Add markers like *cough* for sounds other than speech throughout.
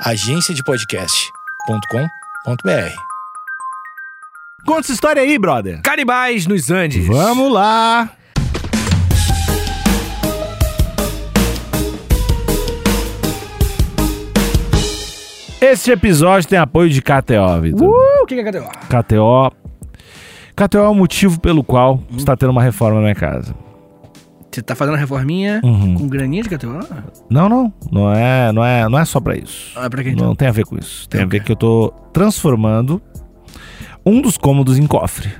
agenciadepodcast.com.br. Conta essa história aí, brother. Canibais nos Andes. Vamos lá. Este episódio tem apoio de KTO, Vitor. Uh, o que que é KTO? KTO. KTO é o motivo pelo qual está tendo uma reforma na minha casa. Você tá fazendo a reforminha Uhum. com graninha de KTO? Não, não. Não é, não é, não é só pra isso. Ah, pra quem então? Não tem a ver com isso. Tem Tem a ver quê? que eu tô transformando um dos cômodos em cofre.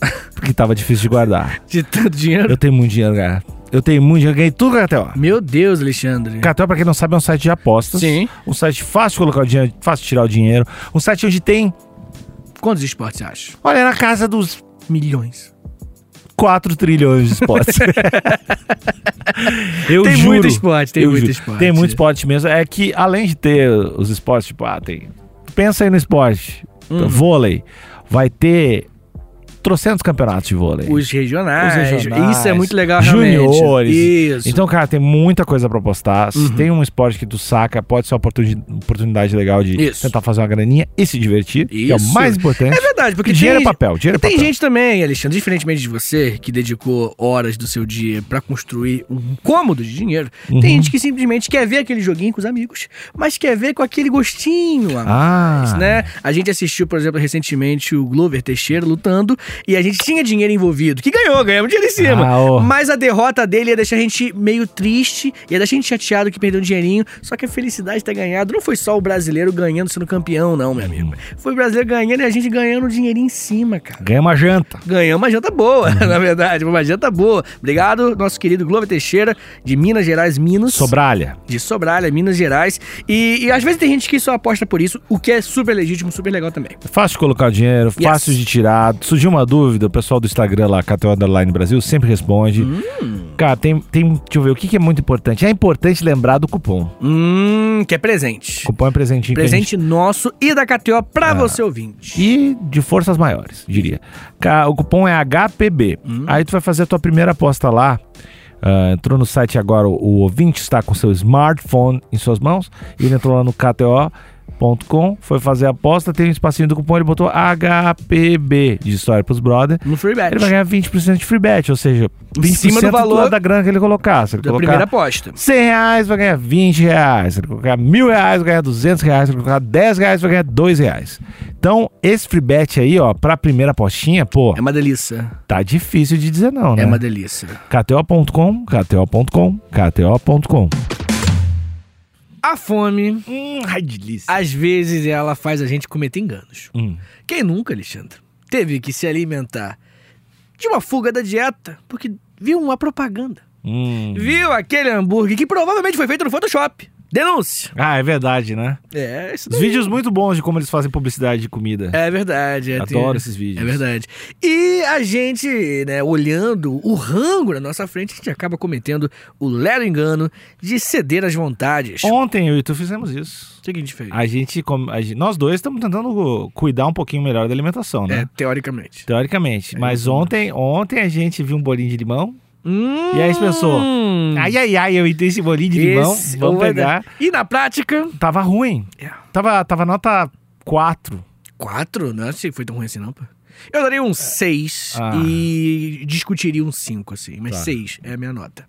*laughs* Porque tava difícil de guardar. De tanto dinheiro? Eu tenho muito dinheiro, cara. Eu tenho muito dinheiro, ganhei tudo com a KTO. Meu Deus, Alexandre. KTO, pra quem não sabe, é um site de apostas. Sim. Um site fácil de colocar o dinheiro, fácil de tirar o dinheiro. Um site onde tem, Quantos esportes você acha? olha, na casa dos Milhões. 4 trilhões de esportes. *laughs* eu Tem juro, muito esporte, tem muito juro. esporte. Tem muito esporte mesmo. É que além de ter os esportes, tipo, ah, tem. Pensa aí no esporte. Uhum. Vôlei. Vai ter trocentos campeonatos de vôlei. Os regionais. Os regionais, Isso é muito legal, realmente. juniores. Isso. Então, cara, tem muita coisa pra postar. Se Uhum. tem um esporte que tu saca, pode ser uma oportuni- oportunidade legal de Isso. tentar fazer uma graninha e se divertir, que é o Isso. mais importante. É verdade, porque dinheiro tem, é papel, dinheiro é tem papel. gente também, Alexandre, diferentemente de você, que dedicou horas do seu dia pra construir um cômodo de dinheiro, Uhum. tem gente que simplesmente quer ver aquele joguinho com os amigos, mas quer ver com aquele gostinho a Ah. mais, né? A gente assistiu, por exemplo, recentemente o Glover Teixeira lutando e a gente tinha dinheiro envolvido, que ganhou, ganhamos dinheiro em cima. Ah, ô. Mas a derrota dele ia deixar a gente meio triste, ia deixar a gente chateado que perdeu um dinheirinho, só que a felicidade de ter ganhado não foi só o brasileiro ganhando sendo campeão, não, meu amigo. Foi o brasileiro ganhando e a gente ganhando um dinheirinho em cima, cara. Ganha uma janta. Ganhamos uma janta boa, *laughs* na verdade, uma janta boa. Obrigado, nosso querido Glover Teixeira, de Minas Gerais, Minas. Sobralha. De Sobralha, Minas Gerais. E, e às vezes tem gente que só aposta por isso, o que é super legítimo, super legal também. Fácil de colocar o dinheiro, fácil de tirar. Surgiu uma dúvida, o pessoal do Instagram lá, KTO Underline Brasil, sempre responde. Hum. Cara, tem, tem. Deixa eu ver, o que, que é muito importante? É importante lembrar do cupom. Hum, que é presente. Cupom é presentinho que a gente Presente nosso e da KTO pra você ouvinte. E de forças maiores, diria. O cupom é HPB. Hum. Aí tu vai fazer a tua primeira aposta lá. Ah, entrou no site agora, o, o ouvinte está com seu smartphone em suas mãos. Ele entrou lá no KTO.com, foi fazer a aposta, tem um espacinho do cupom, ele botou HPB de história pros brother. No free bet. Ele vai ganhar 20% de free bet, ou seja, 20% Em cima do valor da grana que ele colocar. Se ele Da colocar primeira aposta. 100 reais, vai ganhar 20 reais. Se ele colocar mil reais, vai ganhar 200 reais. Se ele colocar 10 reais, vai ganhar 2 reais. Então, esse free bet aí, ó, pra primeira apostinha, pô, É uma delícia. tá difícil de dizer não, né? É uma delícia. KTO.com, KTO.com, KTO.com. A fome, Hum, ai, delícia. às vezes, ela faz a gente cometer enganos. Hum. Quem nunca, Alexandre, teve que se alimentar de uma fuga da dieta porque viu uma propaganda? Hum. Viu aquele hambúrguer que provavelmente foi feito no Photoshop. Denúncia. Ah, é verdade, né? É, isso Os daí. vídeos muito bons de como eles fazem publicidade de comida. É verdade. É, Adoro tem- esses vídeos. É verdade. E a gente, né, olhando o rango na nossa frente, a gente acaba cometendo o lero engano de ceder às vontades. O Ontem eu e tu fizemos isso. que a gente fez? A gente, a gente- nós dois estamos tentando cuidar um pouquinho melhor da alimentação, né? É, teoricamente. Teoricamente. Mas ontem, ontem a gente viu um bolinho de limão. Hum, E aí você pensou, Ai, ai, ai, eu entendi esse bolinho de limão. Vamos pegar. dar. E na prática... Tava ruim. É. Tava, tava nota 4. Quatro? Não achei que foi tão ruim assim, não, pô. Eu daria um seis Ah. e discutiria um cinco, assim. Mas Tá. seis é a minha nota.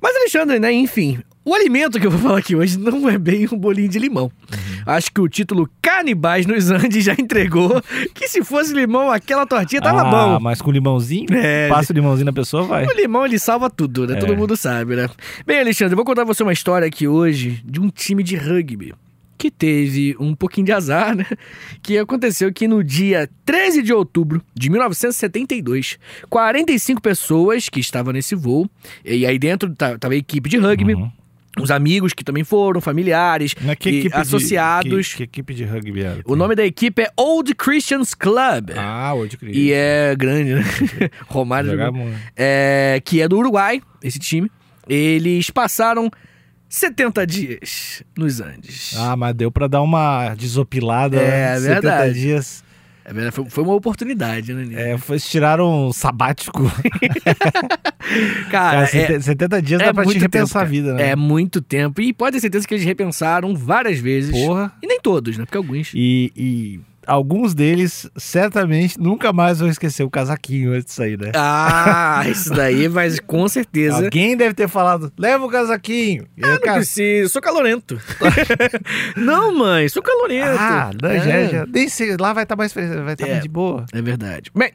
Mas, Alexandre, né, enfim... O alimento que eu vou *laughs* falar aqui hoje não é bem um bolinho de limão. Uhum. Acho que o título Canibais nos Andes já entregou que se fosse limão, aquela tortinha tava ah, bom. mas com limãozinho, É. passa o limãozinho na pessoa, vai. O limão, ele salva tudo, né? É. Todo mundo sabe, né? Bem, Alexandre, eu vou contar você uma história aqui hoje de um time de rugby que teve um pouquinho de azar, né? Que aconteceu que no dia 13 de outubro de 1972, 45 pessoas que estavam nesse voo, e aí dentro ta- tava a equipe de rugby, Uhum. os amigos que também foram, familiares, e equipe de- associados. que, que equipe de rugby era? O nome da equipe é Old Christians Club. Ah, hoje Cristo. E é grande, né? *laughs* Romário muito. É, que é do Uruguai, esse time. Eles passaram 70 dias nos Andes. Ah, mas deu pra dar uma desopilada. É, né? 70 verdade. dias. É verdade, foi, foi uma oportunidade, né? Nil? É, foi, tiraram um sabático. *laughs* Cara, Cara, é, 70 dias é dá pra te repensar tempo, a vida, né? é muito tempo. E pode ter certeza que eles repensaram várias vezes. Porra. E nem todos, né? Porque alguns. E, e alguns deles certamente nunca mais vão esquecer o casaquinho antes de sair, né? Ah, isso daí, mas com certeza. Alguém deve ter falado, leva o casaquinho. E aí, Ah, não cara, preciso, sou calorento. *laughs* não, mãe, sou calorento. ah, não, é. já, já, nem sei, lá vai estar mais feliz, vai estar É. mais de boa. É verdade. Bem,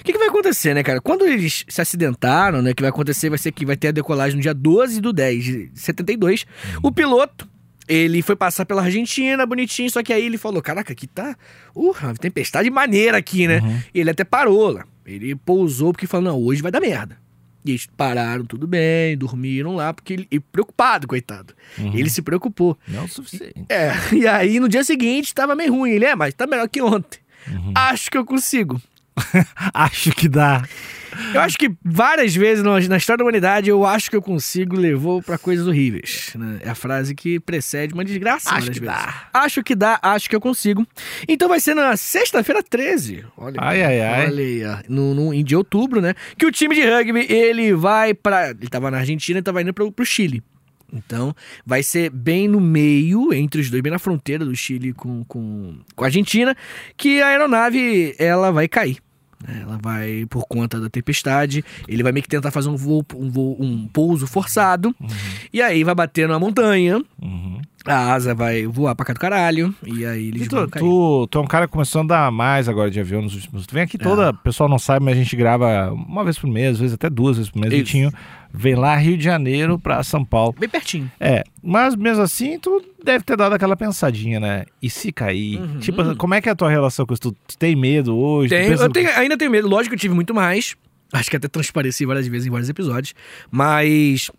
o que, que vai acontecer, né, cara? Quando eles se acidentaram, né? O que vai acontecer vai ser que vai ter a decolagem no dia 12 do 10 de 72. O piloto, ele foi passar pela Argentina, bonitinho, só que aí ele falou: Caraca, aqui tá. Uh, tempestade maneira aqui, né? Uhum. E ele até parou lá. Ele pousou porque falou: Não, hoje vai dar merda. E eles pararam tudo bem, dormiram lá, porque ele, ele preocupado, coitado. Uhum. Ele se preocupou. Não é o suficiente. É, *laughs* e aí no dia seguinte tava meio ruim. Ele é, mas tá melhor que ontem. Uhum. Acho que eu consigo. *laughs* Acho que dá. Eu acho que várias vezes na história da humanidade eu acho que eu consigo levou pra coisas horríveis. né? É a frase que precede uma desgraça. Acho que vezes. dá. Acho que dá, acho que eu consigo. Então vai ser na sexta-feira 13. Olha, Ai, ai, ai. Olha aí, ó, no, no, em de outubro, né? Que o time de rugby ele vai pra. Ele tava na Argentina e tava indo pro, pro Chile. Então, vai ser bem no meio, entre os dois, bem na fronteira do Chile com, com, com a Argentina, que a aeronave ela vai cair. Né? Ela vai, por conta da tempestade, ele vai meio que tentar fazer um voo, um, voo, um pouso forçado, e aí vai bater numa montanha, Uhum. A asa vai voar pra cá do caralho, e aí eles E tu, tu, tu é um cara que começou a andar mais agora de avião nos últimos. Tu vem aqui toda, É. o pessoal não sabe, mas a gente grava uma vez por mês, às vezes até duas vezes por mês. Vitinho vem lá Rio de Janeiro pra São Paulo. Bem pertinho. É, mas mesmo assim, tu deve ter dado aquela pensadinha, né? E se cair? Uhum. Tipo, como é que é a tua relação com isso? Tu, tu tem medo hoje? Tenho, pensa- eu tenho- ainda tenho medo, lógico que eu tive muito mais. Acho que até transpareci várias vezes em vários episódios. Mas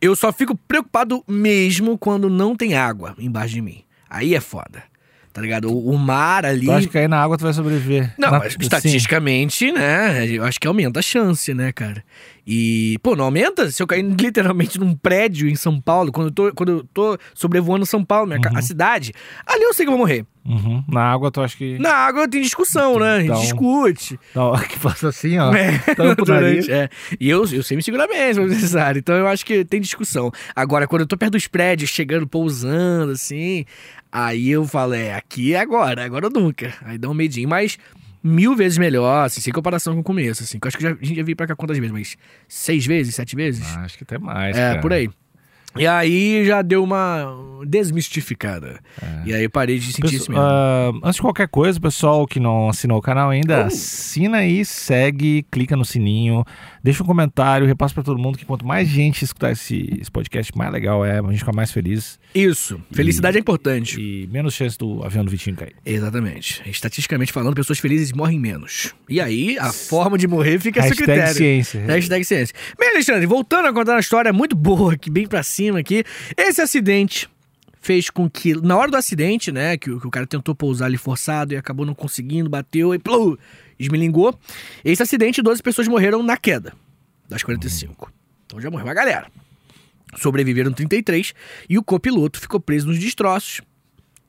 eu só fico preocupado mesmo quando não tem água embaixo de mim. Aí é foda. Tá ligado? O, o mar ali. Tu acha que cair na água tu vai sobreviver? Não, Na- mas sim. estatisticamente, né? Eu acho que aumenta a chance, né, cara? E, pô, não aumenta se eu cair *laughs* literalmente num prédio em São Paulo, quando eu tô, quando eu tô sobrevoando São Paulo, minha Uhum. a cidade, ali eu sei que eu vou morrer. Uhum. Na água tu acha que. Na água tem discussão, né? A gente Então- discute. Não, que faça assim, ó. É, durante- é. E eu, eu sei me segurar bem, se necessário. Então eu acho que tem discussão. Agora, quando eu tô perto dos prédios, chegando, pousando, assim, aí eu falo, é, aqui é agora, agora ou nunca. Aí dá um medinho, mas mil vezes melhor, assim, sem comparação com o começo, assim. Que eu acho que já, a gente já veio pra cá quantas vezes, mas seis vezes, sete vezes? Ah, acho que até mais. é, cara. por aí. E aí já deu uma desmistificada. É. E aí eu parei de sentir isso Pessoal, mesmo. ah, antes de qualquer coisa, pessoal que não assinou o canal ainda, Uh. assina aí, segue, clica no sininho, deixa um comentário, repassa pra todo mundo que quanto mais gente escutar esse, esse podcast, mais legal é, a gente fica mais feliz Isso. Felicidade é importante. e menos chance do avião do Vitinho cair. Exatamente. Estatisticamente falando, pessoas felizes morrem menos. E aí, a forma de morrer fica a seu Hashtag critério. ciência. Hashtag ciência. Bem, Alexandre, voltando a contar uma história muito boa aqui, bem pra cima aqui. Esse acidente fez com que, na hora do acidente, né, que, o- que o cara tentou pousar ali forçado e acabou não conseguindo, bateu e plum, esmilingou. Esse acidente, 12 pessoas morreram na queda das 45. Então já morreu uma galera. Sobreviveram 33 e o copiloto ficou preso nos destroços,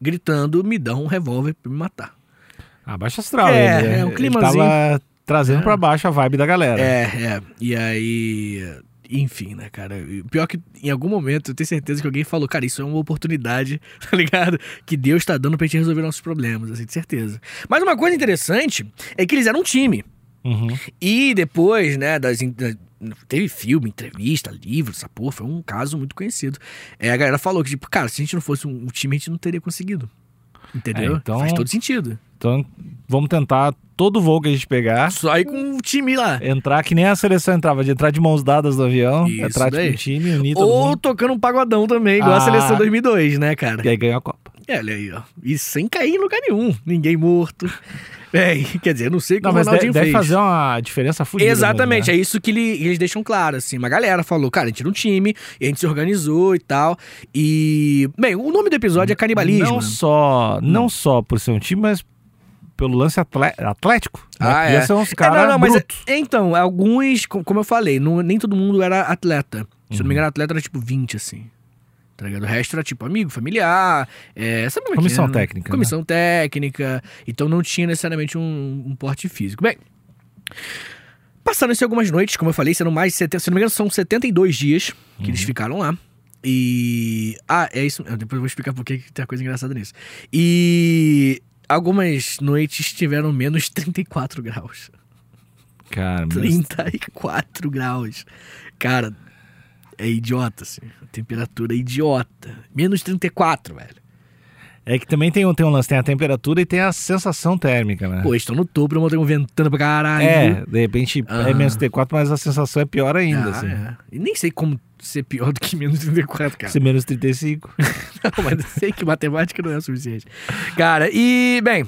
gritando: me dá um revólver pra me matar. Ah, baixa astral. É, ele, é um ele climazinho. tava trazendo É. pra baixo a vibe da galera. É, é. E aí. Enfim, né, cara? Pior que em algum momento eu tenho certeza que alguém falou, cara, isso é uma oportunidade, *laughs* tá ligado? Que Deus tá dando pra gente resolver nossos problemas, assim, de certeza. Mas uma coisa interessante é que eles eram um time. Uhum. E depois, né, das. in- da- Teve filme, entrevista, livro, essa porra, foi um caso muito conhecido. É, a galera falou que, tipo, cara, se a gente não fosse um, um time, a gente não teria conseguido. Entendeu? É, então- Faz todo sentido. Então, vamos tentar todo voo que a gente pegar. Só ir com o time lá. Entrar que nem a seleção entrava, de entrar de mãos dadas no avião, Isso entrar daí. um time, unir Ou tocando um pagodão também, igual a Ah. seleção 2002, né, cara? e aí ganhar a Copa. É, olha aí, ó. E sem cair em lugar nenhum. Ninguém morto. *laughs* É, quer dizer, não sei o que Não, o Ronaldinho deve, deve fez. fazer uma diferença fodida. Exatamente, mesmo, é isso que ele- eles deixam claro, assim. Uma galera falou, cara, a gente era um time, e a gente se organizou e tal. E. Bem, o nome do episódio é né? Canibalismo. Não só, não só por ser um time, mas pelo lance atlético. né? Ah, é. ser uns É, caras não, não, mas brutos. é- então, alguns, co- como eu falei, não- nem todo mundo era atleta. Se eu Uhum. não me engano, atleta era tipo 20, assim. Tá ligado? O resto era tipo amigo, familiar, é, sabe como é que Comissão é, né? técnica, Comissão técnica. Então não tinha necessariamente um, um porte físico. Bem, passaram-se algumas noites, como eu falei, sendo mais. de 70, se não me engano, são 72 dias que eles ficaram lá. E. Ah, é isso. Depois eu vou explicar por que que tem coisa engraçada nisso. E. Algumas noites tiveram menos *laughs* 34 graus. Cara, mas 34 graus. Cara, é idiota, assim. A temperatura é idiota. Menos 34, velho. é que também tem, um- tem um lance, tem a temperatura e tem a sensação térmica, né? Pô, estão no topo, eu montei um ventando pra caralho. é, de repente é Aham. menos 34, mas a sensação é pior ainda, Ah, assim. é. E nem sei como ser pior do que menos 34, cara. Ser menos 35. *laughs* Não, mas eu sei que matemática não é o suficiente. Cara, e, bem,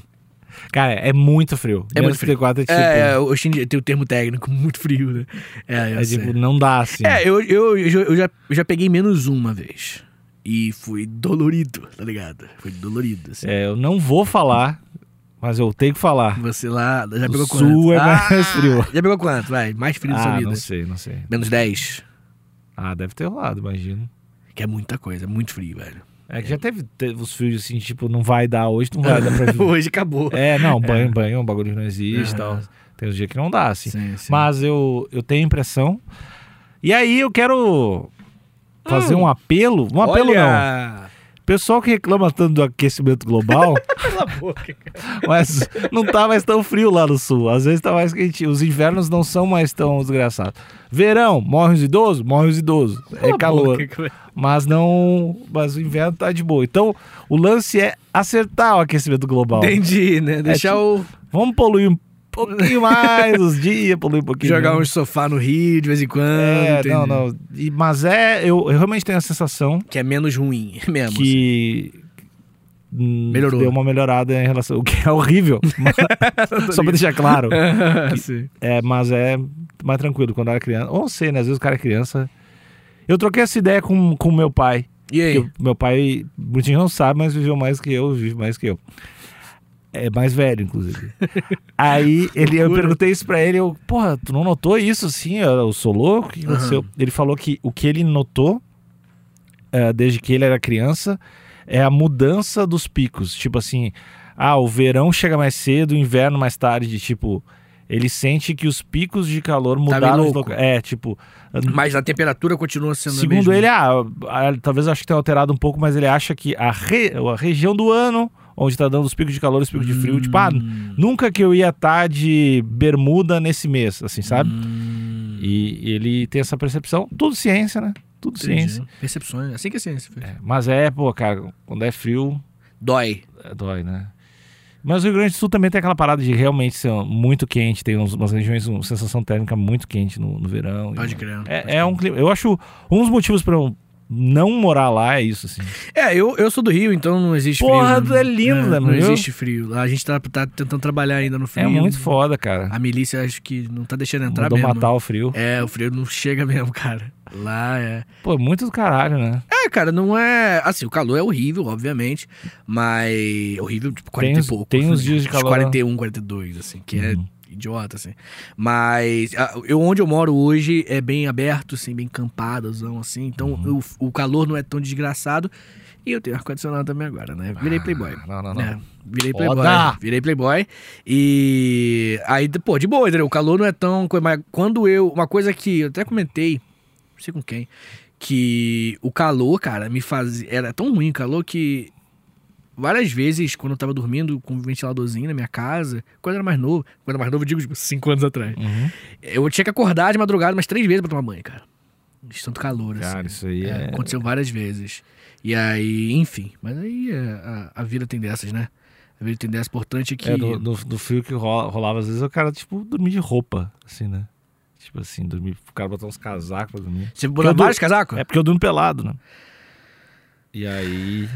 Cara, é muito frio. É menos muito frio. 34 é tipo. é, hoje em dia tem o termo técnico, *laughs* muito frio, né? É, eu é tipo, não dá assim. É, eu, eu, eu, já- eu já, peguei menos uma vez. E foi dolorido, tá ligado? Foi dolorido, assim. É, eu não vou falar, mas eu tenho que falar. Você lá já O pegou sul quanto? é mais frio. Já pegou quanto? Vai, mais frio da sua Ah, vida. não sei, não sei. Menos 10. Ah, deve ter rolado, imagino. Que é muita coisa, é muito frio, velho. É que já teve, teve os frios assim, tipo, não vai dar hoje, não vai dar pra *laughs* vir. Hoje acabou. É, não, banho, banho é um bagulho que não existe e Aham. tal. Tem uns dias que não dá, assim. Sim, sim. Mas eu, eu tenho impressão. E aí eu quero fazer um apelo. Um apelo não. Pessoal que reclama tanto do aquecimento global, *laughs* boca, mas não tá mais tão frio lá no sul. Às vezes tá mais quentinho. Os invernos não são mais tão desgraçados. Verão, morre os idosos? Morre os idosos. Cala É calor. boca. Mas não. Mas o inverno tá de boa. Então, o lance é acertar o aquecimento global. Entendi, né? Deixar tipo- o. Vamos poluir um pouquinho mais os dias, poluir um pouquinho. Jogar uns sofá no Rio de vez em quando. É, entendi. não, não. E- mas é. Eu, eu realmente tenho a sensação Que é menos ruim *laughs* mesmo. assim. que. hum, Melhorou. Deu uma melhorada em relação. O que é horrível. *laughs* *laughs* só pra deixar claro. Sim. É, mas é mais tranquilo quando era criança. Ou não sei, né? Às vezes o cara é criança. Eu troquei essa ideia com o meu pai. E aí? Meu pai, muitinho não sabe, mas viveu mais que eu, vive mais que eu. É mais velho, inclusive. Aí ele, eu perguntei isso pra ele, eu, porra, tu não notou isso assim? Eu, sou louco? O que aconteceu? Ele falou que o que ele notou, eh, desde que ele era criança, é a mudança dos picos. Tipo assim, ah, o verão chega mais cedo, o inverno mais tarde. Tipo, ele sente que os picos de calor mudaram. de louco. loca- É, tipo, Mas a temperatura continua sendo Segundo ele, ah, ah, talvez eu acho que tenha alterado um pouco, mas ele acha que a, re- a região do ano, onde tá dando os picos de calor e os picos de frio, tipo, ah, Hum. nunca que eu ia estar de bermuda nesse mês, assim, sabe? Hum, E ele tem essa percepção. Tudo ciência, né? Tudo entendi. ciência. Percepções. Assim que é ciência. É, mas é, pô, cara, quando é frio, Dói. é, dói, né? Mas o Rio Grande do Sul também tem aquela parada de realmente ser muito quente, tem uns- umas regiões com sensação térmica muito quente no, no verão. Pode E- crer. É, é um clima. Eu acho um dos motivos eu não morar lá é isso, assim. É, eu, eu sou do Rio, então não existe Porra, frio. tu é lindo, né, Não meu? existe frio. Lá A gente tá, tá tentando trabalhar ainda no frio. É muito foda, cara. A milícia acho que não tá deixando entrar Mandou mesmo. matar o frio. É, o frio não chega mesmo, cara. Lá é. Pô, muito do caralho, né? É, cara, não é. Assim, o calor é horrível, obviamente. Mas. Horrível, tipo, 40 Tem e pouco. tem uns dias de calor- 41, 42, assim, que Uhum. é idiota, assim. Mas. ah, Eu, onde eu moro hoje é bem aberto, assim, bem campadozão, assim. Então Uhum. o, o calor não é tão desgraçado. E eu tenho ar-condicionado também agora, né? Virei playboy. Ah, Não, não, não. É, virei Foda! playboy. Virei playboy. E aí, pô, de boa, entendeu? O calor não é tão. Mas quando eu. Uma coisa que eu até comentei, não sei com quem, que o calor, cara, me fazia. Era tão ruim o calor que. Várias vezes, quando eu tava dormindo com um ventiladorzinho na minha casa, quando eu era mais novo, quando eu era mais novo, eu digo, tipo, cinco anos atrás. Uhum. Eu tinha que acordar de madrugada umas três vezes pra tomar banho, cara. De tanto calor, assim. Cara, isso aí É, é. Aconteceu várias vezes. E aí, enfim. Mas aí é, a, a vida tem dessas, né? A vida tem dessas. Importante que. É, do, do, do frio que rola- rolava, às vezes o cara, tipo, dormir de roupa, assim, né? Tipo assim, dormir, o cara botar uns casacos pra dormir. Você botou vários casacos? É porque eu durmo pelado, né? E aí.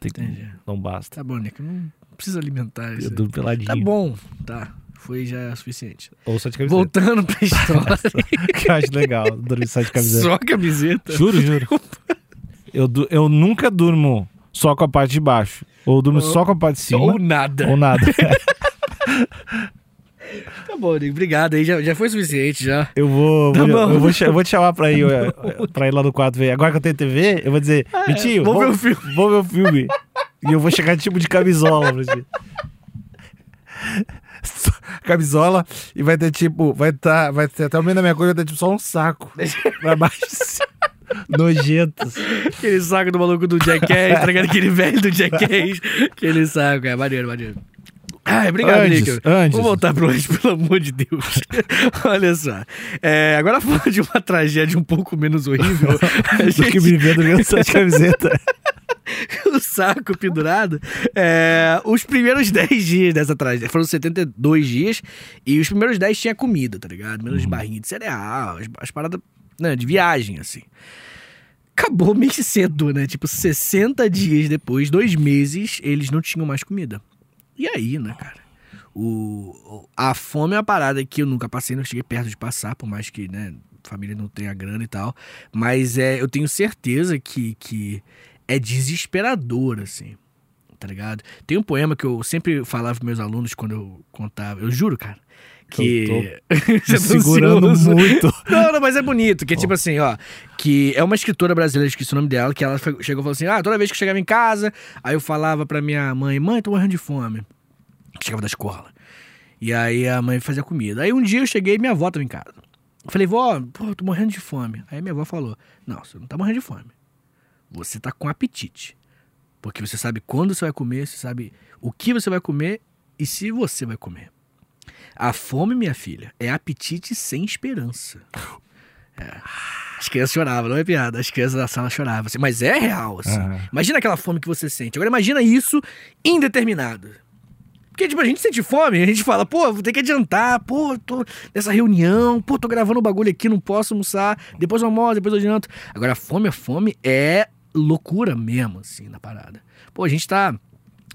Tem Entendi. não basta. Tá bom, Nick. Não precisa alimentar isso. Eu durmo peladinho. Tá bom, tá. Foi já suficiente. Ou só de camiseta. Voltando pra *laughs* história. que eu acho legal, dormir só de camiseta. Só camiseta. Juro, juro. Eu, eu nunca durmo só com a parte de baixo. Ou durmo Ou- só com a parte de cima. Ou nada. Ou nada. *laughs* Bom, Nico. Obrigado aí. Já, já foi suficiente, já. Eu vou, Tá vou- eu, vou, eu vou te chamar pra ir, eh, pra ir lá no quarto ver. Agora que eu tenho TV, eu vou dizer, Vitinho, Ah, vamos ver o filme. Vamos ver o filme. e eu vou chegar tipo de camisola pra ti. Camisola e vai ter tipo, vai tá, vai ter até o meio da minha coisa, vai ter tipo só um saco pra baixo. assim. Nojentos. Aquele saco do maluco do Jackass, tá ligado? Aquele velho do Jackass. *laughs* Aquele saco, é maneiro, maneiro. Ai, obrigado, Antes, Nico. antes. Vamos voltar pro antes, *laughs* pelo amor de Deus. *laughs* Olha só. É, agora falando de uma tragédia um pouco menos horrível, *laughs* a gente que me vendo ganhando essa camiseta. o saco pendurado. É, os primeiros 10 dias dessa tragédia, foram 72 dias, e os primeiros 10 tinha comida, tá ligado? Menos barrinha de cereal, as, as paradas né, de viagem, assim. Acabou meio cedo, né? Tipo, 60 dias depois, dois meses, eles não tinham mais comida. E aí, né, cara? O, a fome é uma parada que eu nunca passei, não cheguei perto de passar, por mais que, né, família não tenha grana e tal. Mas é, eu tenho certeza que, que é desesperador, assim. Tá ligado? Tem um poema que eu sempre falava pros meus alunos quando eu contava. Eu juro, cara. Que. *laughs* Me Você tá segurando ansioso. muito. *laughs* Não, não, mas é bonito. Que é tipo assim, ó. Que é uma escritora brasileira, esqueci o nome dela, que ela chegou e falou assim: ah, toda vez que eu chegava em casa, aí eu falava pra minha mãe: mãe, tô morrendo de fome. Chegava da escola. E aí a mãe fazia comida. Aí um dia eu cheguei e minha avó tava em casa. Eu falei, vó, pô, tô morrendo de fome. Aí minha avó falou: não, você não tá morrendo de fome. Você tá com apetite. Porque você sabe quando você vai comer, você sabe o que você vai comer e se você vai comer. A fome, minha filha, é apetite sem esperança. É. As crianças choravam, não é piada. As crianças da sala choravam. assim, mas é real, assim. Aham. Imagina aquela fome que você sente. Agora imagina isso indeterminado. Porque, tipo, a gente sente fome, a gente fala, pô, vou ter que adiantar, pô, tô nessa reunião, pô, tô gravando o bagulho aqui, não posso almoçar, depois eu almoço, depois eu adianto. Agora, fome é fome, é loucura mesmo, assim, na parada. Pô, a gente tá.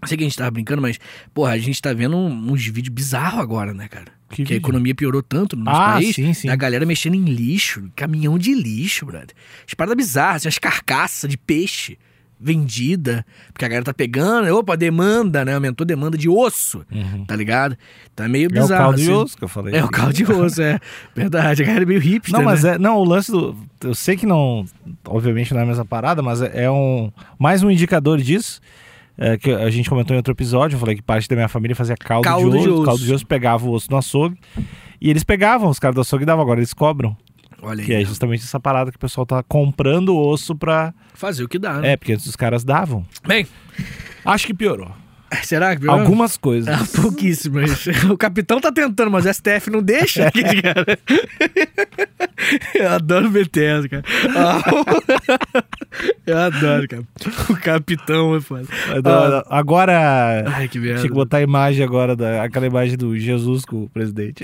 Eu sei que a gente tava brincando, mas, porra, a gente tá vendo uns vídeos bizarros agora, né, cara? Que Que, a economia piorou tanto no nosso Ah, país. sim, sim. A galera mexendo em lixo, caminhão de lixo, brother. As paradas bizarras, assim, as carcaças de peixe vendida, porque a galera tá pegando, opa, demanda, né? Aumentou demanda de osso, tá ligado? Tá meio É o bizarro. caldo de assim. osso que eu falei. É o caldo de osso, é. *laughs* Verdade, a galera é meio hipster, Não, mas né? é. Não, o lance do. Eu sei que não. Obviamente não é a mesma parada, mas é, é um. Mais um indicador disso. É, que a gente comentou em outro episódio. Eu falei que parte da minha família fazia caldo, Caldo de, de osso, osso. Caldo de osso pegava o osso no açougue. E eles pegavam, os caras do açougue davam, agora eles cobram. Olha aí. Que é justamente essa parada que o pessoal tá comprando o osso pra. Fazer o que dá, né? É, porque antes os caras davam. Bem, Acho que piorou. *laughs* será que piorou? Algumas coisas. Ah, pouquíssimas. *laughs* O capitão tá tentando, mas o STF não deixa. *laughs* *laughs* Eu adoro BTS, cara. Ah, *laughs* Eu adoro, cara. O capitão é foda. Ah, Agora. Ai, que merda. Tinha que botar a imagem agora, da, aquela imagem do Jesus com o presidente.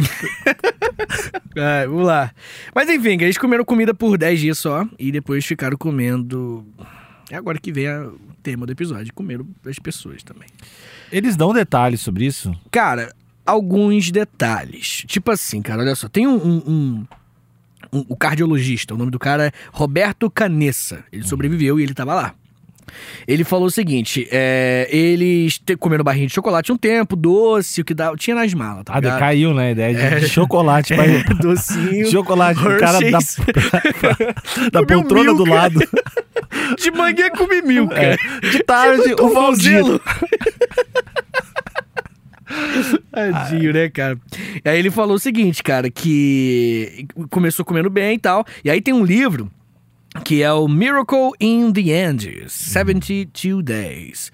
Ai, *laughs* vamos lá. Mas enfim, eles comeram comida por 10 dias só e depois ficaram comendo. É agora que vem a- o tema do episódio. Comeram as pessoas também. Eles dão detalhes sobre isso? Cara, alguns detalhes. Tipo assim, cara, olha só. Tem um. um, um- o cardiologista, o nome do cara é Roberto Canessa. Ele sobreviveu e ele tava lá. Ele falou o seguinte: é, eles comeram barrinha de chocolate um tempo, doce, o que dá, tinha nas malas, tá Ah, decaiu, né? A ideia de, É. chocolate *laughs* pra É, docinho. Chocolate, o cara da, da *laughs* *laughs* poltrona do lado. De manhã comi milka. É. De tarde, o Tom Valdir. Valzelo. *laughs* Tadinho, né, cara? E aí ele falou o seguinte, cara, que começou comendo bem e tal. E aí tem um livro que é o Miracle in the Andes, 72 Days.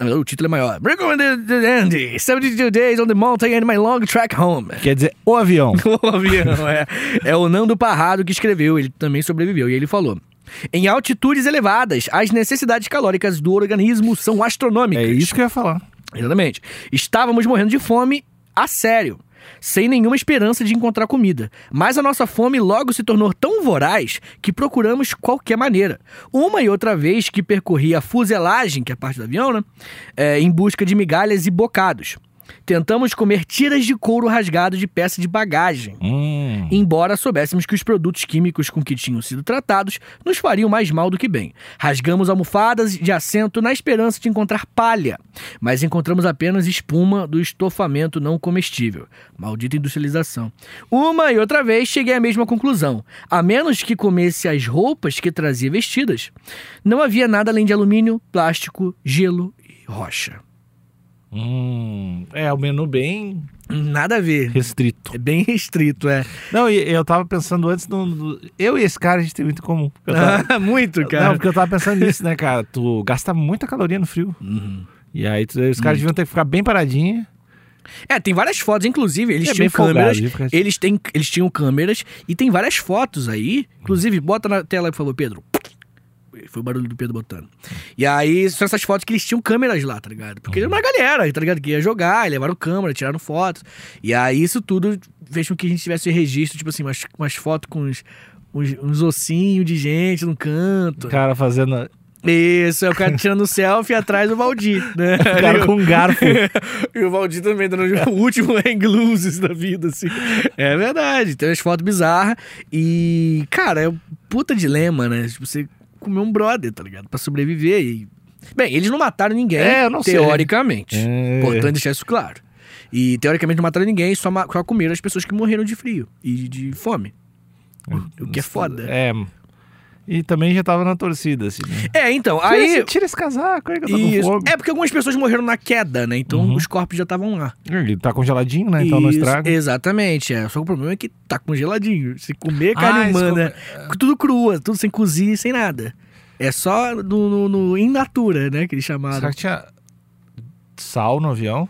O título é maior. Miracle in the, the Andes, 72 Days on the Mountain and my long track home. Quer dizer, o avião. *laughs* O avião, é. É o Nando Parrado que escreveu, ele também sobreviveu. E ele falou: Em altitudes elevadas, as necessidades calóricas do organismo são astronômicas. É isso que eu ia falar. Exatamente. Estávamos morrendo de fome a sério, sem nenhuma esperança de encontrar comida. Mas a nossa fome logo se tornou tão voraz que procuramos qualquer maneira. Uma e outra vez que percorri a fuselagem, que é a parte do avião, né? É, em busca de migalhas e bocados. Tentamos comer tiras de couro rasgado de peça de bagagem. Hum. embora soubéssemos que os produtos químicos com que tinham sido tratados nos fariam mais mal do que bem. Rasgamos almofadas de assento na esperança de encontrar palha, mas encontramos apenas espuma do estofamento não comestível. Maldita industrialização. Uma e outra vez cheguei à mesma conclusão. A menos que comesse as roupas que trazia vestidas, não havia nada além de alumínio, plástico, gelo e rocha. Hum, é, o menu bem Nada a ver. restrito. É bem restrito, é. Não, e eu tava pensando antes, no, no- eu e esse cara, a gente tem muito em comum. Tava- *laughs* Muito, cara. Não, porque eu tava pensando nisso, né, cara? Tu gasta muita caloria no frio. Uhum. E aí tu- os caras deviam ter que ficar bem paradinhos. É, tem várias fotos, inclusive, eles É tinham câmeras. Eles, têm, eles tinham câmeras e tem várias fotos aí. Inclusive, bota na tela por favor, Pedro. Foi o barulho do Pedro botando. E aí, são essas fotos que eles tinham câmeras lá, tá ligado? Porque era uma galera, tá ligado? Que ia jogar, levaram câmera, tiraram fotos. E aí, isso tudo fez com que a gente tivesse registro, tipo assim, umas, umas fotos com uns, uns, uns ossinhos de gente no canto. O cara fazendo. Isso, é o cara tirando *laughs* selfie atrás do Valdir, né? O cara com um garfo. *laughs* E o Valdir também dando o *laughs* último hang looses da vida, assim. É verdade, tem umas fotos bizarras. E, cara, é um puta dilema, né? Tipo, você comer um brother, tá ligado? Pra sobreviver. E... Bem, eles não mataram ninguém, É, não sei. teoricamente. É. Importante deixar isso claro. E, teoricamente, não mataram ninguém, só, ma- só comeram as pessoas que morreram de frio e de fome. O que é foda. É. E também já tava na torcida, assim. Né? É, então, Tira, aí. esse, tira esse casaco aí que eu tô com Isso. fogo. É porque algumas pessoas morreram na queda, né? Então Uhum. os corpos já estavam lá. Ele tá congeladinho, né? Então não Isso, estraga. Exatamente, é. Só que o problema é que tá congeladinho. Se comer Ah, carne isso humana, tudo crua, tudo sem cozir, sem nada. É só no, no, no in natura, né? Que eles chamaram. Será que tinha sal no avião?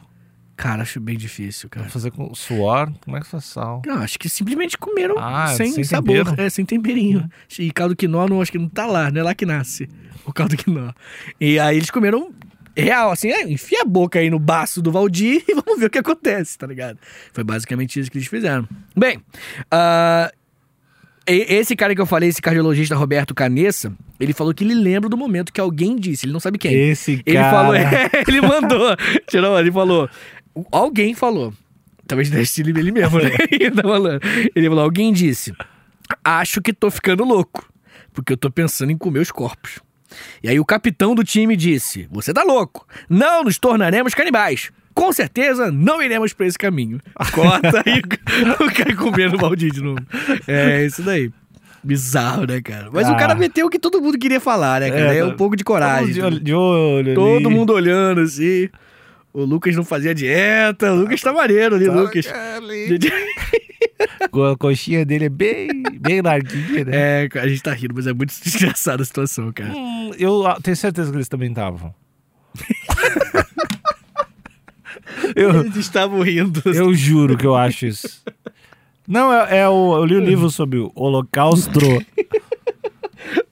Cara, acho bem difícil, cara. Fazer com suor? Como é que faz sal? Não, acho que simplesmente comeram Ah, sem, sem sabor. tempero. É, sem temperinho. E caldo quinó, não, acho que não tá lá, não é lá que nasce o caldo quinó. E aí eles comeram real, assim, é, enfia a boca aí no baço do Valdir *laughs* e vamos ver o que acontece, tá ligado? Foi basicamente isso que eles fizeram. Bem, e- esse cara que eu falei, esse cardiologista Roberto Canessa, ele falou que ele lembra do momento que alguém disse, ele não sabe quem. Esse Ele cara. falou, *laughs* é, ele mandou. Tirou, ele falou. Alguém falou. Talvez sido ele mesmo, né? *laughs* Ele tá falando. Ele falou: alguém disse. Acho que tô ficando louco. Porque eu tô pensando em comer os corpos. E aí o capitão do time disse: Você tá louco. Não nos tornaremos canibais. Com certeza não iremos pra esse caminho. Corta aí o cara comendo o Valdir de novo. É isso daí. Bizarro, né, cara? Mas o Ah. cara meteu o que todo mundo queria falar, né, cara? É, É, um pouco de coragem. De olho, de olho Todo mundo olhando assim. O Lucas não fazia dieta. O Lucas tá maneiro ali, Lucas. ali. *laughs* A coxinha dele é bem, bem larguinha, né? É, a gente tá rindo, mas é muito *laughs* engraçada a situação, cara. Hum, eu ah, tenho certeza que eles também estavam. *laughs* eu, Eles estavam rindo. eu juro que eu acho isso. Não, é, é o, eu li o livro sobre o Holocausto.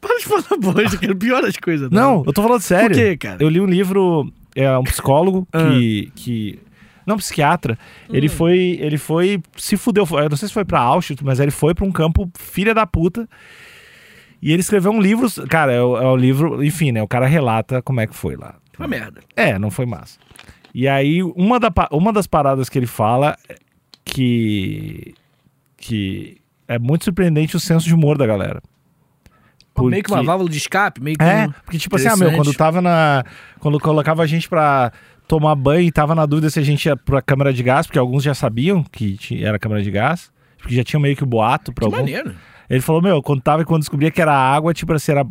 Para de falar bosta, cara. Pior as coisas. Não, eu tô falando sério. Por quê, cara? Eu li um livro, é um psicólogo Ah. que, que não psiquiatra, ele Hum. foi, ele foi se fudeu, eu não sei se foi pra Auschwitz, mas ele foi pra um campo filha da puta. E ele escreveu um livro, cara, é o, é o livro, enfim, né, o cara relata como é que foi lá. Uma merda. É, não foi massa. E aí, uma, da, uma das paradas que ele fala que, que é muito surpreendente o senso de humor da galera. Meio que uma Porque- válvula de escape, meio que. é, um- porque tipo assim, ah, meu, quando tava na. Quando colocava a gente pra tomar banho e tava na dúvida se a gente ia pra câmara de gás, porque alguns já sabiam que era câmara de gás, porque já tinha meio que o boato pra Que algum. maneiro. Ele falou, meu, quando tava e quando descobria que era água, tipo assim, era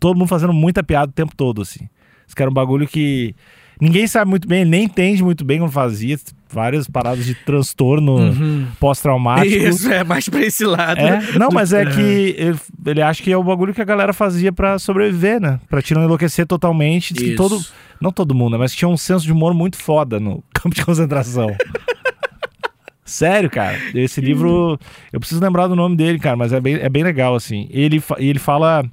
todo mundo fazendo muita piada o tempo todo, assim. Isso que era um bagulho que ninguém sabe muito bem, ele nem entende muito bem como fazia. Várias paradas de transtorno Uhum. pós-traumático. Isso, é mais pra esse lado. É, não, mas é que ele, ele acha que é o bagulho que a galera fazia pra sobreviver, né? Pra te não enlouquecer totalmente. Diz que todo. Não todo mundo, né? mas tinha um senso de humor muito foda no *laughs* campo de concentração. *laughs* Sério, cara. Esse livro. Eu preciso lembrar do nome dele, cara, mas é bem, é bem legal, assim. Ele, e ele fala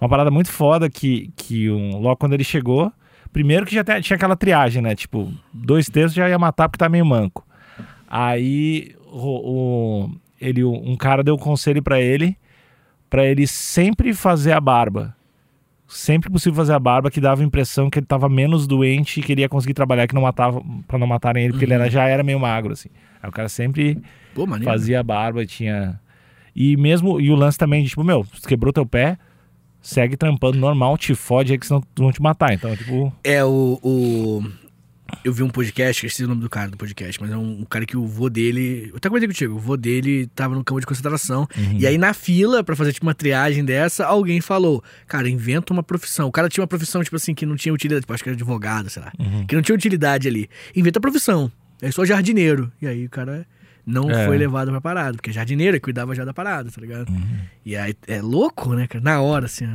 uma parada muito foda que, que um, logo quando ele chegou. Primeiro que já tinha aquela triagem, né? Tipo, dois terços já ia matar porque tá meio manco. Aí o, o- ele, um cara deu um conselho pra ele, pra ele sempre fazer a barba. sempre que possível fazer a barba, que dava a impressão que ele tava menos doente e queria conseguir trabalhar, que não matava, pra não matarem ele, porque ele Uhum. era, já era meio magro, assim. Aí o cara sempre Pô, fazia a barba, tinha. E mesmo. E o lance também, tipo, meu, quebrou teu pé, segue trampando normal, te fode aí que senão vão te matar. Então, tipo. É o, o- Eu vi um podcast, esqueci o nome do cara do podcast, mas é um, um cara que o vô dele. Eu até comentei contigo, o vô dele tava no campo de concentração. Uhum. E aí, na fila, pra fazer tipo uma triagem dessa, alguém falou: Cara, inventa uma profissão. O cara tinha uma profissão, tipo assim, que não tinha utilidade, tipo, acho que era advogado, sei lá. Uhum. Que não tinha utilidade ali. Inventa a profissão. É só jardineiro. E aí o cara não É. foi levado pra parada, porque jardineiro é cuidava já da parada, tá ligado? Uhum. E aí é louco, né, cara? Na hora, assim.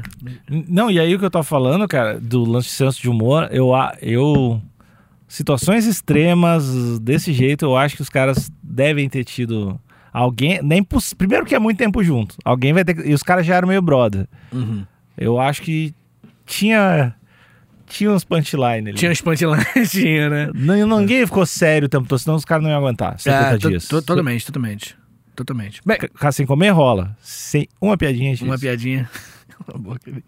Não, e aí o que eu tô falando, cara, do lance de senso de humor, eu. eu situações extremas desse jeito, eu acho que os caras devem ter tido. Alguém. Nem Primeiro que é muito tempo junto. Alguém vai ter que. E os caras já eram meio brother. Uhum. Eu acho que tinha. Tinha uns punchline ali. Tinha uns punchlines, *laughs* tinha, né? Não, ninguém ficou sério o tempo todo, senão os caras não iam aguentar. 70 Ah, dias. to- totalmente, totalmente. Totalmente. Bem, Ficar sem comer rola. Sem uma piadinha disso. uma piadinha. *laughs* Cala a boca, Bem.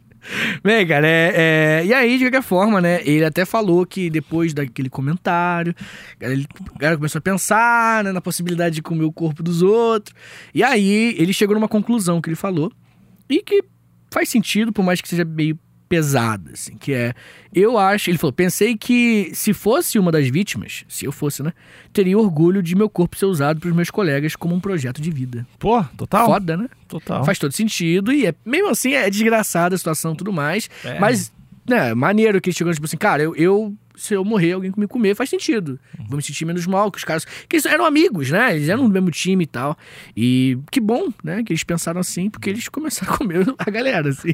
Bem, cara, é, é- e aí, de qualquer forma, né? Ele até falou que depois daquele comentário, ele, o cara começou a pensar né, na possibilidade de comer o corpo dos outros. E aí, ele chegou numa conclusão que ele falou, e que faz sentido, por mais que seja meio pesada, assim, que é, eu acho, ele falou, pensei que se fosse uma das vítimas, se eu fosse, né, teria orgulho de meu corpo ser usado pelos meus colegas como um projeto de vida. Pô, total. Foda, né? Total. Faz todo sentido e é, mesmo assim é desgraçada a situação e tudo mais. É. Mas, né, maneiro que ele chegou, tipo assim, cara, eu, eu- se eu morrer, alguém me comer, faz sentido. Vou me sentir menos mal, que os caras. Que eles eram amigos, né? Eles eram do mesmo time e tal. E que bom, né? Que eles pensaram assim, porque eles começaram a comer *laughs* a galera, assim.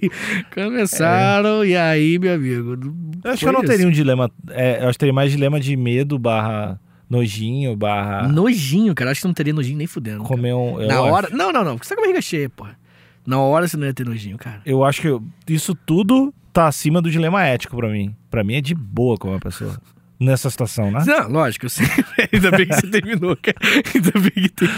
Começaram, e aí, meu amigo. Eu acho que eu não isso. teria um dilema. é, eu acho que teria mais dilema de medo barra nojinho, barra Nojinho, cara. Acho que não teria nojinho nem fudendo. comer um. Na acho. hora. Não, não, não. Porque você tá com a barriga cheia, porra. Na hora você não ia ter nojinho, cara. Eu acho que eu- isso tudo tá acima do dilema ético pra mim. Pra mim é de boa como uma pessoa. Nessa situação, né? Não, lógico, eu sei. *laughs* Ainda bem que você terminou, cara. Ainda bem que teve.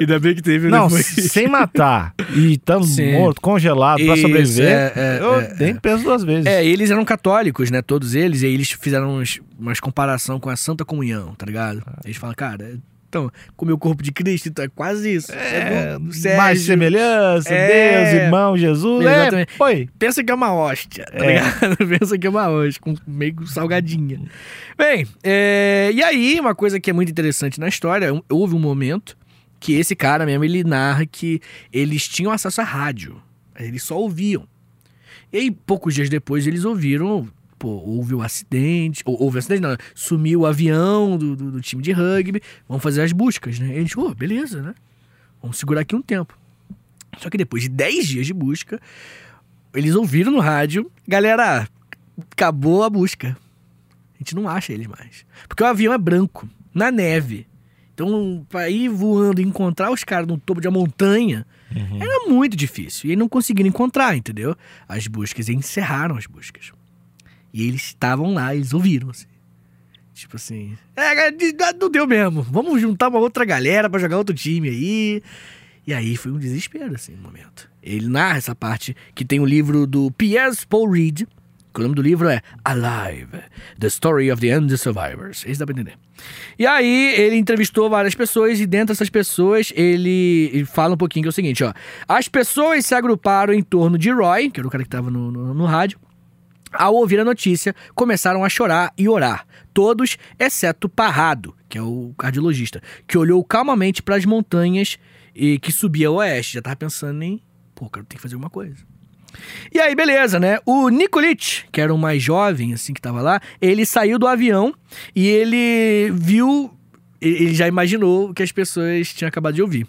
Ainda bem que teve Não, depois. sem matar e estando Sim. morto, congelado pra Isso, sobreviver, é, é, eu é, nem penso duas vezes. É, eles eram católicos, né? Todos eles, e aí eles fizeram uns, umas comparação com a Santa Comunhão, tá ligado? Eles falam, cara, então, comer o corpo de Cristo, então é quase isso. É, bom, mais semelhança, É. Deus, irmão, Jesus. É, Exatamente. foi. Pensa que é uma hóstia, tá É. ligado? *laughs* Pensa que é uma hóstia, com meio salgadinha. Bem, é, e aí, uma coisa que é muito interessante na história, houve um momento que esse cara mesmo, ele narra que eles tinham acesso à rádio, eles só ouviam. E aí, poucos dias depois, eles ouviram, pô, houve um acidente, ou houve um acidente, não, sumiu o avião do, do, do time de rugby, vamos fazer as buscas, né? Eles, pô, beleza, né? Vamos segurar aqui um tempo. Só que depois de 10 dias de busca, eles ouviram no rádio, galera, acabou a busca. A gente não acha eles mais. Porque o avião é branco, na neve. Então, pra ir voando e encontrar os caras no topo de uma montanha, era muito difícil. E não conseguiram encontrar, entendeu? As buscas, e encerraram as buscas. E eles estavam lá, eles ouviram, assim. Tipo assim, é, não deu mesmo. Vamos juntar uma outra galera pra jogar outro time aí. E aí foi um desespero, assim, no momento. Ele narra essa parte que tem o livro do Piers Paul Reed, o nome do livro é Alive, The Story of the End Survivors. Esse dá pra entender. E aí ele entrevistou várias pessoas e dentro dessas pessoas ele, ele fala um pouquinho que é o seguinte, ó. As pessoas se agruparam em torno de Roy, que era o cara que tava no, no, no rádio, ao ouvir a notícia, começaram a chorar e orar. Todos, exceto Parrado, que é o cardiologista, que olhou calmamente para as montanhas e que subia ao oeste. Já tava pensando em, pô, cara, tem que fazer alguma coisa. E aí, beleza, né? O Nikolic, que era o mais jovem, assim, que tava lá, ele saiu do avião e ele viu, ele já imaginou o que as pessoas tinham acabado de ouvir.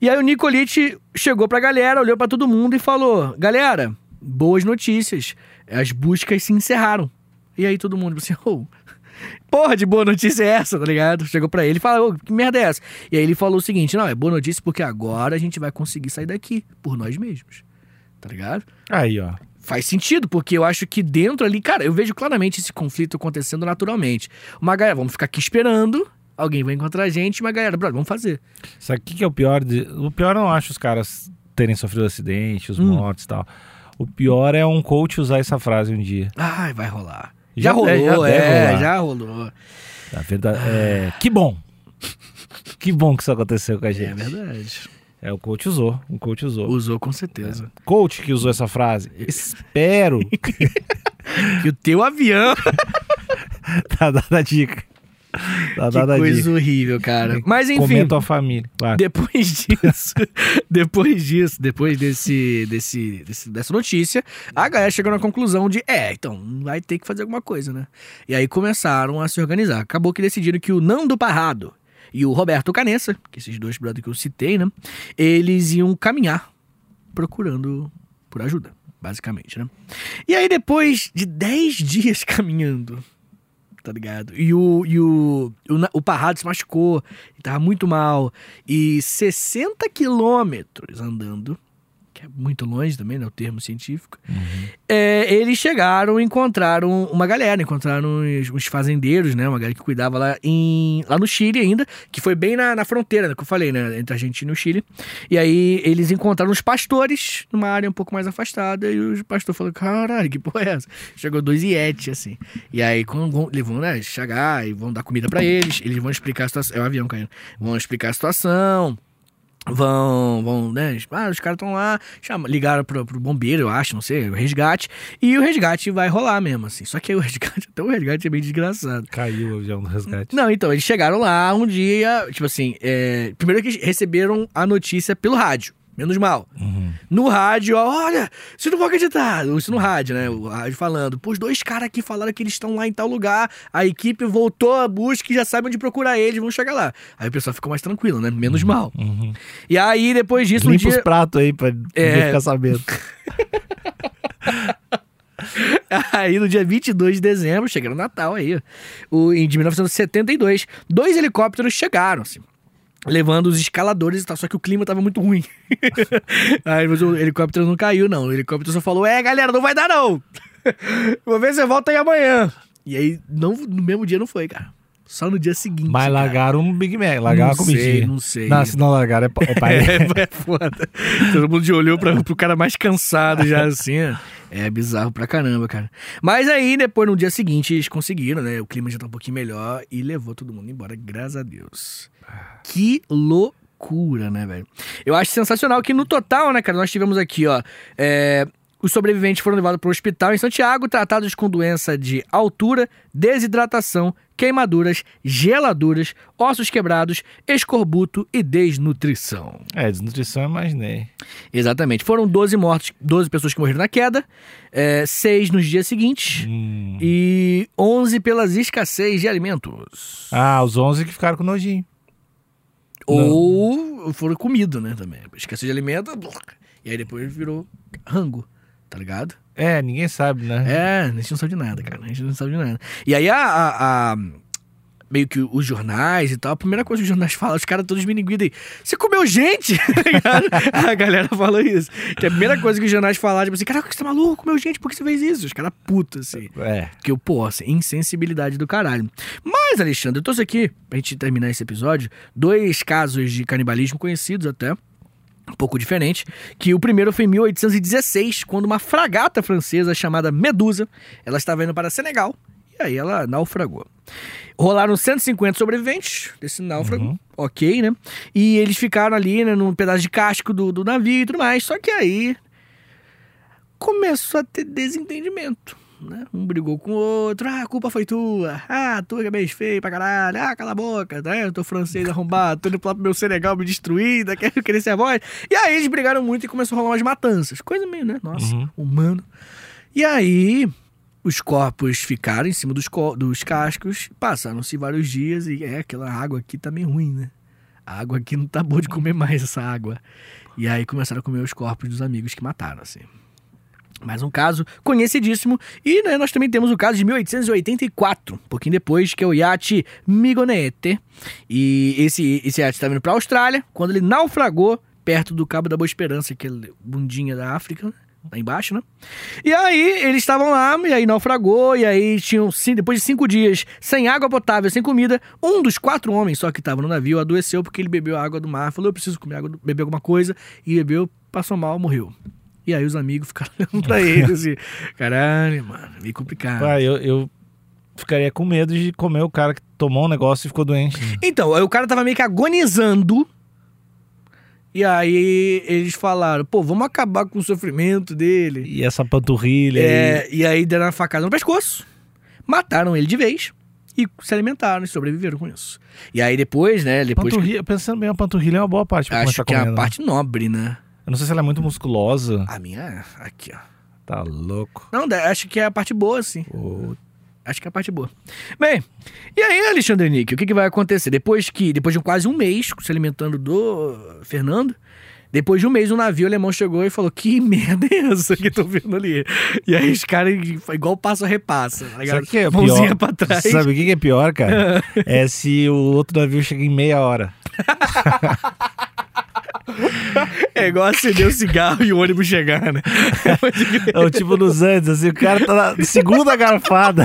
E aí o Nikolic chegou pra galera, olhou pra todo mundo e falou: Galera, boas notícias. As buscas se encerraram. E aí todo mundo assim, *laughs* oh, porra de boa notícia é essa, tá ligado? Chegou pra ele e falou, "Ô, que merda é essa? E aí ele falou o seguinte, não, é boa notícia porque agora a gente vai conseguir sair daqui, por nós mesmos. Tá ligado? Aí, ó. Faz sentido, porque eu acho que dentro ali, cara, eu vejo claramente esse conflito acontecendo naturalmente. Uma galera, vamos ficar aqui esperando, alguém vai encontrar a gente, uma galera, brother, vamos fazer. Sabe o que, que é o pior? De... O pior eu não acho os caras terem sofrido acidente, os Hum. mortos e tal. O pior é um coach usar essa frase um dia. Ai, vai rolar. Já Já, rolou, deve- já é, já rolou. Na verdade, é... Que bom! Que bom que isso aconteceu com a É gente. verdade. É, o coach usou. O coach usou. Usou com certeza. Coach que usou essa frase. Espero. *laughs* E o teu avião. *laughs* tá dada a dica. Tá que coisa horrível, cara. *laughs* Mas enfim. Comenta a família. Depois *laughs* disso, depois disso, depois desse, desse, desse- dessa notícia, a galera chegou na conclusão de, é, então, vai ter que fazer alguma coisa, né? E aí começaram a se organizar. Acabou que decidiram que o Nando Parrado e o Roberto Canessa, que esses dois brothers que eu citei, né? Eles iam caminhar procurando por ajuda, basicamente, né? E aí depois de 10 dias *laughs* caminhando, tá ligado? E o, e o, o, o Parrado se machucou, tava muito mal. E 60 quilômetros andando, que é muito longe também, né? O termo científico. É, eles chegaram e encontraram uma galera, encontraram os, os fazendeiros, né? Uma galera que cuidava lá, em, lá no Chile ainda, que foi bem na, na fronteira, né, que eu falei, né? Entre a Argentina e o Chile. E aí eles encontraram os pastores numa área um pouco mais afastada e o pastor falou: caralho, que porra é essa? Chegou dois Yeti, assim. E aí, quando vão, eles vão, né, chegar e vão dar comida pra eles, eles vão explicar a situação. É o avião caindo. Vão explicar a situação. Vão, vão, né? Ah, os caras estão lá, chama, ligaram pro, pro bombeiro, eu acho, não sei, o resgate. E o resgate vai rolar mesmo, assim. Só que aí o *laughs* resgate, até o resgate é bem desgraçado. Caiu o avião do resgate. Não, então, eles chegaram lá um dia, tipo assim, é, primeiro que receberam a notícia pelo rádio, menos mal. Uhum. No rádio, olha, você não vai acreditar. Isso no rádio, né? O rádio falando. Pô, os dois caras aqui falaram que eles estão lá em tal lugar. A equipe voltou à busca e já sabe onde procurar eles, vão chegar lá. Aí o pessoal ficou mais tranquilo, né? Menos mal. Uhum. E aí, depois disso, um Limpa os dia. pratos aí pra É. ficar sabendo. *laughs* Aí no dia 22 de dezembro, chegando o Natal aí, o, em de 1972, dois helicópteros chegaram, assim, levando os escaladores e tal, só que o clima tava muito ruim. *laughs* aí o helicóptero não caiu, não. O helicóptero só falou: É, galera, não vai dar não. *laughs* Vou ver se você volta aí amanhã. E aí, não, no mesmo dia não foi, cara. Só no dia seguinte. Mas cara. largaram um Big Mac, largaram Não a comidinha. sei, não sei. Não, se não largaram é, é pai. *laughs* É, é foda. Todo mundo já olhou pra, pro cara mais cansado já assim. ó. É bizarro pra caramba, cara. Mas aí, depois, no dia seguinte, eles conseguiram, né? O clima já tá um pouquinho melhor e levou todo mundo embora, graças a Deus. Que loucura, né, velho? Eu acho sensacional que no total, né, cara, nós tivemos aqui, ó. é, os sobreviventes foram levados para o hospital em Santiago, tratados com doença de altura, desidratação, queimaduras, geladuras, ossos quebrados, escorbuto e desnutrição. É, desnutrição eu imaginei. Exatamente. Foram 12 mortos, 12 pessoas que morreram na queda, é, 6 nos dias seguintes Hum. e 11 pelas escassez de alimentos. Ah, os 11 que ficaram com nojinho. Ou foram comidos, né, também. Escassez de alimento, e aí depois virou rango, tá ligado? É, ninguém sabe, né? É, a gente não sabe de nada, cara. A gente não sabe de nada. E aí a. a- a- meio que os jornais e tal, a primeira coisa que os jornais falam, os caras todos mininguidos aí, você comeu gente? *laughs* Tá a galera falou isso. Que a primeira coisa que os jornais falaram, tipo assim, caraca, você tá maluco? Comeu gente? Por que você fez isso? Os caras putos, assim. É. Que eu, pô, assim, insensibilidade do caralho. Mas, Alexandre, eu trouxe aqui, pra gente terminar esse episódio, dois casos de canibalismo conhecidos até. Um pouco diferente, que o primeiro foi em 1816, quando uma fragata francesa chamada Medusa, ela estava indo para Senegal, e aí ela naufragou. Rolaram 150 sobreviventes desse náufrago, ok, né? E eles ficaram ali, né, num pedaço de casco do, do navio e tudo mais, só que aí começou a ter desentendimento. Né? Um brigou com o outro, ah, a culpa foi tua, ah, tu que é bem feio pra caralho, ah, cala a boca, né? Eu tô francês arrombado, tô indo pro meu Senegal me destruir, né? *laughs* quero querer ser a voz. E aí eles brigaram muito e começou a rolar umas matanças, coisa meio, né? Nossa, Uhum. humano. E aí os corpos ficaram em cima dos, dos cascos, passaram-se vários dias e é, aquela água aqui tá meio ruim, né? A água aqui não tá boa de comer mais essa água. E aí começaram a comer os corpos dos amigos que mataram, assim. Mais um caso conhecidíssimo. E né, nós também temos o caso de 1884, um pouquinho depois, que é o iate Migonete. E esse, esse iate estava indo para a Austrália, quando ele naufragou perto do Cabo da Boa Esperança, aquele bundinha da África, né? lá embaixo, né? E aí eles estavam lá, e aí naufragou, e aí tinham, depois de cinco dias, sem água potável, sem comida, um dos quatro homens só que estava no navio adoeceu porque ele bebeu água do mar, falou, eu preciso comer água, beber alguma coisa, e bebeu, passou mal, morreu. E aí os amigos ficaram *laughs* olhando pra ele assim, caralho, mano, meio complicado. Ah, eu, eu ficaria com medo de comer o cara que tomou um negócio e ficou doente. *laughs* Então, aí o cara tava meio que agonizando. E aí eles falaram, pô, vamos acabar com o sofrimento dele. E essa panturrilha aí. É, e aí deram uma facada no pescoço, mataram ele de vez e se alimentaram e sobreviveram com isso. E aí depois, né, depois... Panturrilha, pensando bem, a panturrilha é uma boa parte pra Acho que é a comendo. parte nobre, né? Eu não sei se ela é muito musculosa. A minha é aqui, ó. Tá louco. Não, acho que é a parte boa, sim. Ô, Acho que é a parte boa. Bem, e aí, Alexandre Nick, o que, que vai acontecer? Depois que, depois de quase um mês se alimentando do Fernando, depois de um mês o navio alemão chegou e falou: Que merda é essa que eu tô vendo ali? E aí os caras, igual passo a repassa, tá ligado? Sabe o que é Mãozinha pior? pra trás. Sabe o que que é pior, cara? *laughs* é se o outro navio chega em meia hora. *laughs* *laughs* É igual acender o cigarro e o ônibus chegar, né? É o tipo nos Andes, assim, o cara tá na segunda garfada.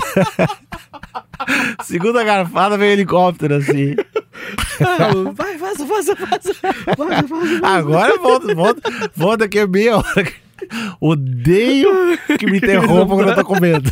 *laughs* segunda garfada vem o helicóptero, assim. *laughs* Vai, faça, faça, faça. Faça, faça. Agora volta, volta, volta daqui a meia hora. Odeio que me interrompam quando eu tô comendo.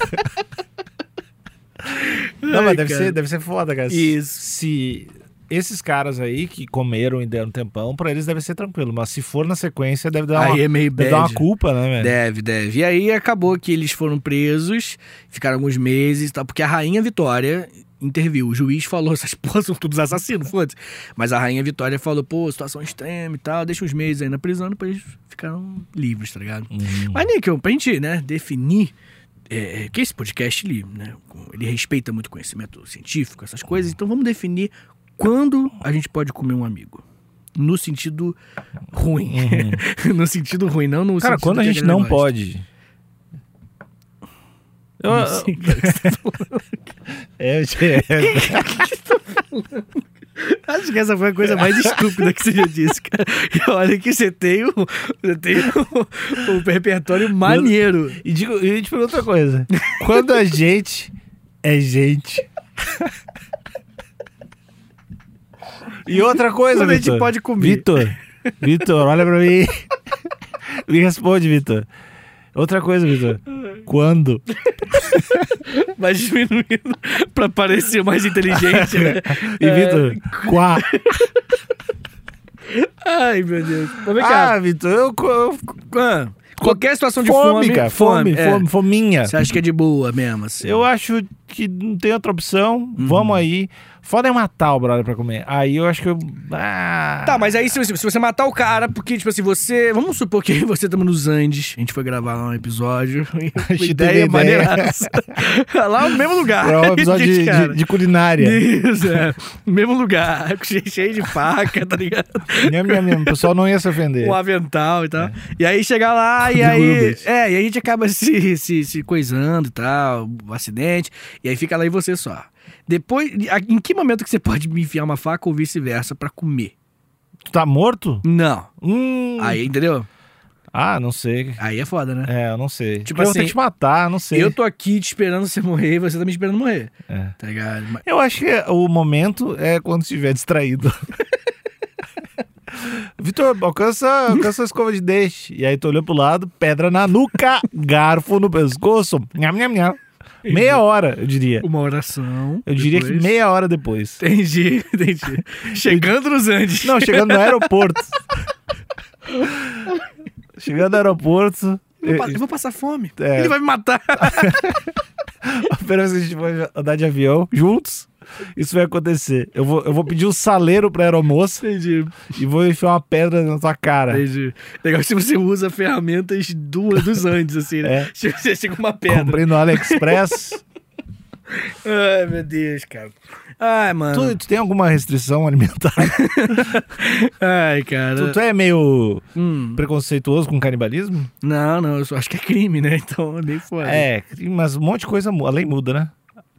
Não, Ai, mas deve cara. ser, deve ser foda, cara. Isso. Se esses caras aí que comeram e deram tempão, pra eles deve ser tranquilo. Mas se for na sequência, deve dar, Aí uma, é meio deve dar uma culpa, né, velho? Deve, deve. E aí acabou que eles foram presos, ficaram alguns meses e tal, porque a Rainha Vitória interviu. O juiz falou, *laughs* essas porras são todos assassinos, foda-se. Mas a Rainha Vitória falou, pô, situação extrema e tal, deixa uns meses aí na prisão, depois eles ficaram livres, tá ligado? Uhum. Mas, Níquel, pra gente, né, definir é, que esse podcast, ele, né, ele respeita muito conhecimento científico, essas coisas, então vamos definir quando a gente pode comer um amigo. No sentido ruim. *laughs* no sentido ruim, não no Uhum. Cara, quando a que gente não gosta. pode. Eu, Não sei, cara, o *laughs* que você tá falando. é, é, *laughs* Acho que essa foi a coisa mais estúpida que você já disse, cara. E olha que você tem um, você tem um, um repertório maneiro. E digo, e te pergunto outra coisa. Quando a gente é gente. E outra coisa, Quando a gente Vitor. pode comer. Vitor, Vitor, olha pra mim. *laughs* Me responde, Vitor. Outra coisa, Vitor. Quando? *laughs* Vai diminuindo pra parecer mais inteligente, né? *laughs* E, Vitor, quá. Ai, meu Deus. Mas vem cá. Ah, Vitor, eu, eu, Ah, qualquer situação de fome, fome. cara. Fome, é. fome, fominha. Você acha que é de boa mesmo, assim? Eu acho que não tem outra opção. Uhum. Vamos aí. Foda é matar o brother pra comer. Aí eu acho que eu. Ah. Tá, mas aí se você, se você matar o cara, porque, tipo assim, você. Vamos supor que *laughs* você estamos nos Andes, a gente foi gravar lá um episódio. *laughs* A uma gente ideia maneiraça. *laughs* lá no mesmo lugar. É um episódio Gente, de, de, de culinária. Isso, é. Mesmo lugar, cheio de faca, tá ligado? Nham, nham, nham. O pessoal não ia se ofender. Um avental e tal. E aí chegar lá e aí. É, e aí a gente acaba se, se, se coisando e tal, um acidente. E aí fica lá e você só. Depois, em que momento que você pode me enfiar uma faca ou vice-versa pra comer? Tu tá morto? Não. Hum. Aí, entendeu? Ah, não sei. Aí é foda, né? É, eu não sei. Tipo eu vou assim, que te matar, não sei. Eu tô aqui te esperando você morrer e você tá me esperando morrer. É. Tá ligado? Mas- Eu acho que o momento é quando estiver distraído. *laughs* Vitor, alcança, alcança a escova de dente. E aí tu olhou pro lado, pedra na nuca, *laughs* garfo no pescoço. Nham, nham, nham. Meia hora, eu diria. Uma oração. Eu diria que meia hora depois. Entendi, *laughs* entendi. Chegando nos Andes. Não, chegando no aeroporto. *laughs* chegando no aeroporto. Eu vou, pa- eu vou passar fome. É. Ele vai me matar. *laughs* A primeira vez que a gente vai andar de avião juntos, isso vai acontecer. Eu vou, eu vou pedir um saleiro pra aeromoça Entendi, e vou enfiar uma pedra na tua cara. entendi. Legal se você usa ferramentas duas dos Andes, assim, né? É. Você chega uma pedra. Comprei no AliExpress. *laughs* Ai, meu Deus, cara. Ai, mano. tu, tu tem alguma restrição alimentar? *laughs* Ai, cara. tu, tu é meio Hum. preconceituoso com canibalismo? Não, não, eu acho que é crime, né? Então, nem foda. É, mas um monte de coisa muda. A lei muda, né?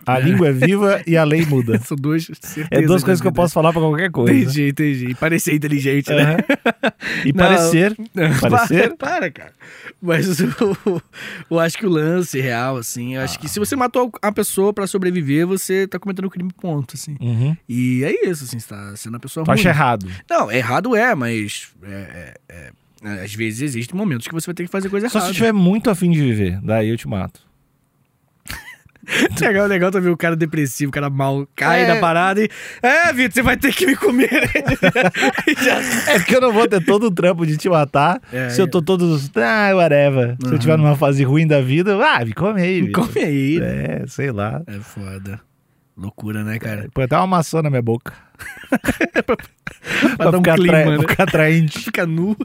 A língua é viva e a lei muda. *laughs* São duas É duas coisas que eu posso falar pra qualquer coisa. Entendi, entendi. E parecer inteligente, né? Aham. E *laughs* Não. parecer. *laughs* Parecer. Para, para, cara. Mas eu, eu acho que o lance real, assim, eu acho que se você matou a pessoa pra sobreviver, você tá cometendo um crime, ponto, assim. Uhum. E é isso, assim, você tá sendo uma pessoa Tu ruim. acha errado. Não, errado é, mas é, é- é- Às vezes existem momentos que você vai ter que fazer coisa Só se errada. eu estiver muito afim de viver. Daí eu te mato. Legal, legal também o cara depressivo, o cara mal cai É. da parada e. É, Vitor, você vai ter que me comer. *laughs* É porque eu não vou ter todo o trampo de te matar É, se eu tô todos. Ah, whatever. Se eu tiver numa fase ruim da vida, ah, me come aí. Me come aí. É, sei lá. É foda. Loucura, né, cara? Põe até uma maçã na minha boca. *laughs* Pra dar um ficar, clima, atra- né? pra ficar atraente. *laughs* Fica nu.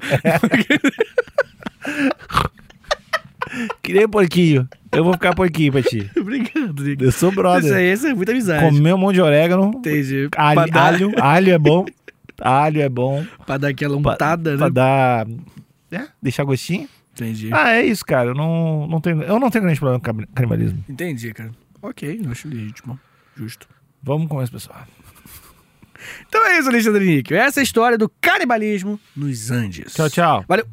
Que nem porquinho. Eu vou ficar porquinho pra ti. *laughs* Obrigado, Nick. Eu sou Isso brother. aí, isso é muita amizade. Comer um monte de orégano. Entendi. Alho, pra, dar, alho, alho é bom. Alho é bom. pra dar aquela Pra, untada, pra né? dar. É, deixar gostinho. Entendi. Ah, é isso, cara. Eu não, não tenho, eu não tenho grande problema com canibalismo. Entendi, cara. Ok, eu acho legítimo. Justo. Vamos com isso, pessoal. Então é isso, Alexandre Níquel. Essa é a história do canibalismo nos Andes. Tchau, tchau. Valeu.